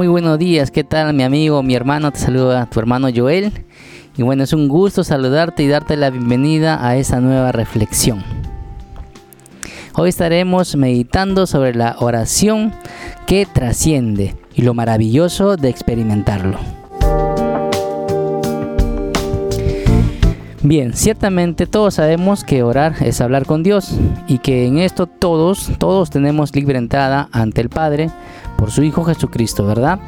Muy buenos días. ¿Qué tal, mi amigo, mi hermano? Te saluda tu hermano Joel. Y bueno, es un gusto saludarte y darte la bienvenida a esta nueva reflexión. Hoy estaremos meditando sobre la oración que trasciende y lo maravilloso de experimentarlo. Bien, ciertamente todos sabemos que orar es hablar con Dios y que en esto todos, todos tenemos libre entrada ante el Padre por su Hijo Jesucristo, ¿verdad?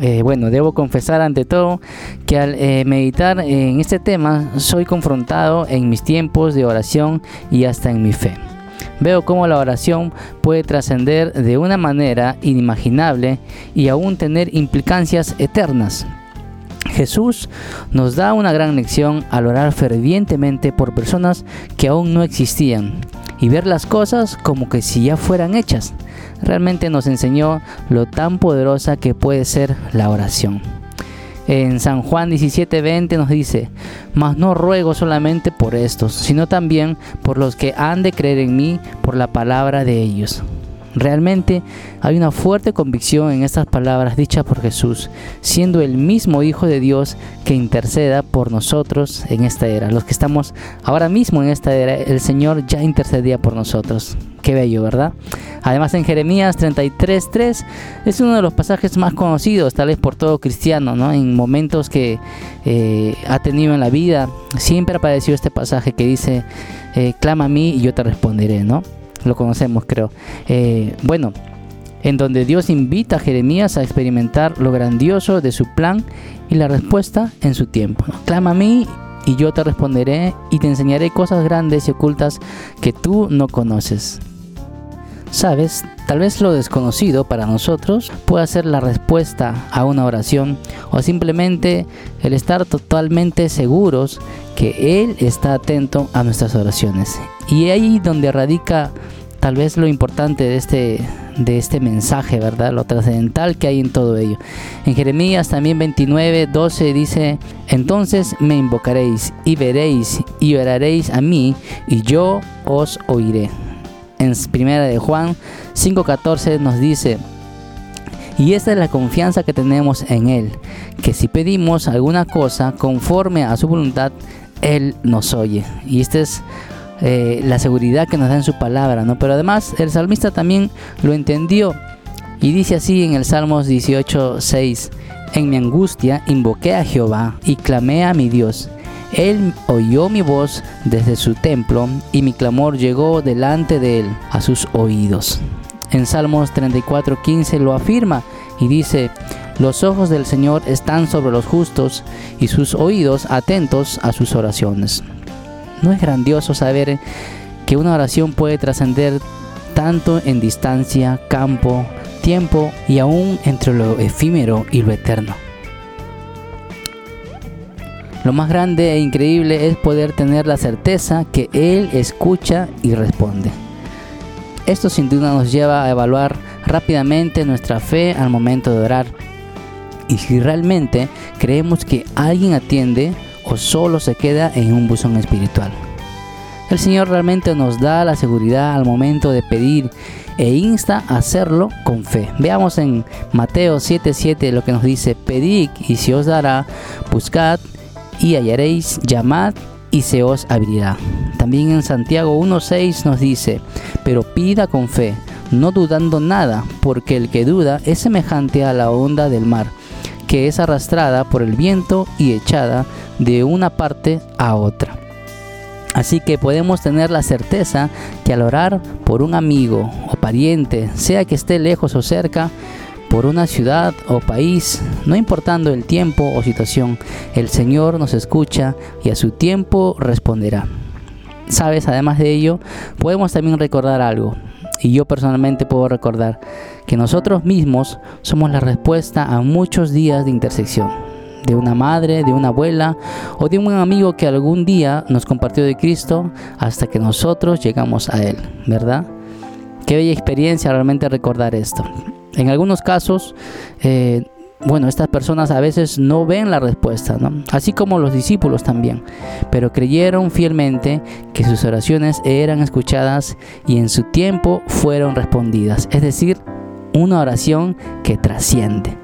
Eh, bueno, debo confesar ante todo que al eh, meditar en este tema soy confrontado en mis tiempos de oración y hasta en mi fe. Veo cómo la oración puede trascender de una manera inimaginable y aún tener implicancias eternas. Jesús nos da una gran lección al orar fervientemente por personas que aún no existían y ver las cosas como que si ya fueran hechas. Realmente nos enseñó lo tan poderosa que puede ser la oración. En San Juan 17:20 nos dice, mas no ruego solamente por estos, sino también por los que han de creer en mí por la palabra de ellos. Realmente hay una fuerte convicción en estas palabras dichas por Jesús, siendo el mismo Hijo de Dios que interceda por nosotros en esta era. Los que estamos ahora mismo en esta era, el Señor ya intercedía por nosotros. Qué bello, ¿verdad? Además en Jeremías 33.3 es uno de los pasajes más conocidos, tal vez por todo cristiano, ¿no? En momentos que eh, ha tenido en la vida, siempre apareció este pasaje que dice, eh, clama a mí y yo te responderé, ¿no? Lo conocemos creo. Eh, bueno, en donde Dios invita a Jeremías a experimentar lo grandioso de su plan y la respuesta en su tiempo. Clama a mí y yo te responderé y te enseñaré cosas grandes y ocultas que tú no conoces. Sabes, tal vez lo desconocido para nosotros pueda ser la respuesta a una oración o simplemente el estar totalmente seguros que Él está atento a nuestras oraciones. Y ahí donde radica tal vez lo importante de este, de este mensaje, ¿verdad? Lo trascendental que hay en todo ello. En Jeremías también 29, 12 dice, entonces me invocaréis y veréis y oraréis a mí y yo os oiré. En primera de Juan 5:14 nos dice, y esta es la confianza que tenemos en Él, que si pedimos alguna cosa conforme a su voluntad, Él nos oye. Y esta es eh, la seguridad que nos da en su palabra, ¿no? Pero además el salmista también lo entendió y dice así en el Salmos 18:6, en mi angustia invoqué a Jehová y clamé a mi Dios. Él oyó mi voz desde su templo y mi clamor llegó delante de él a sus oídos. En Salmos 34:15 lo afirma y dice, los ojos del Señor están sobre los justos y sus oídos atentos a sus oraciones. ¿No es grandioso saber que una oración puede trascender tanto en distancia, campo, tiempo y aún entre lo efímero y lo eterno? Lo más grande e increíble es poder tener la certeza que Él escucha y responde. Esto sin duda nos lleva a evaluar rápidamente nuestra fe al momento de orar. Y si realmente creemos que alguien atiende, o solo se queda en un buzón espiritual. El Señor realmente nos da la seguridad al momento de pedir e insta a hacerlo con fe. Veamos en Mateo 7:7 lo que nos dice, pedid y se os dará, buscad y hallaréis, llamad y se os abrirá. También en Santiago 1:6 nos dice, pero pida con fe, no dudando nada, porque el que duda es semejante a la onda del mar que es arrastrada por el viento y echada de una parte a otra. Así que podemos tener la certeza que al orar por un amigo o pariente, sea que esté lejos o cerca, por una ciudad o país, no importando el tiempo o situación, el Señor nos escucha y a su tiempo responderá. Sabes, además de ello, podemos también recordar algo y yo personalmente puedo recordar que nosotros mismos somos la respuesta a muchos días de intersección de una madre, de una abuela o de un amigo que algún día nos compartió de Cristo hasta que nosotros llegamos a Él, ¿verdad? Qué bella experiencia realmente recordar esto. En algunos casos, eh, bueno, estas personas a veces no ven la respuesta, ¿no? así como los discípulos también, pero creyeron fielmente que sus oraciones eran escuchadas y en su tiempo fueron respondidas. Es decir, una oración que trasciende.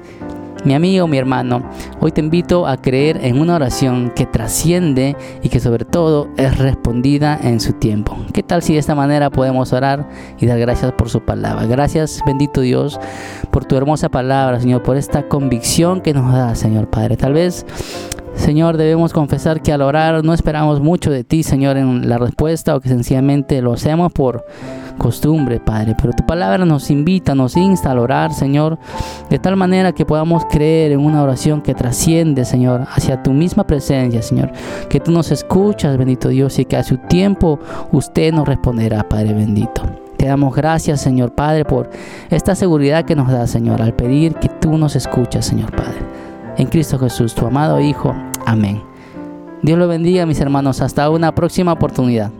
Mi amigo, mi hermano, hoy te invito a creer en una oración que trasciende y que sobre todo es respondida en su tiempo. ¿Qué tal si de esta manera podemos orar y dar gracias por su palabra? Gracias, bendito Dios, por tu hermosa palabra, Señor, por esta convicción que nos da, Señor Padre. Tal vez Señor, debemos confesar que al orar no esperamos mucho de ti, Señor, en la respuesta o que sencillamente lo hacemos por costumbre, Padre. Pero tu palabra nos invita, nos insta a orar, Señor, de tal manera que podamos creer en una oración que trasciende, Señor, hacia tu misma presencia, Señor. Que tú nos escuchas, bendito Dios, y que a su tiempo usted nos responderá, Padre bendito. Te damos gracias, Señor Padre, por esta seguridad que nos da, Señor, al pedir que tú nos escuchas, Señor Padre en Cristo Jesús, tu amado Hijo. Amén. Dios lo bendiga, mis hermanos. Hasta una próxima oportunidad.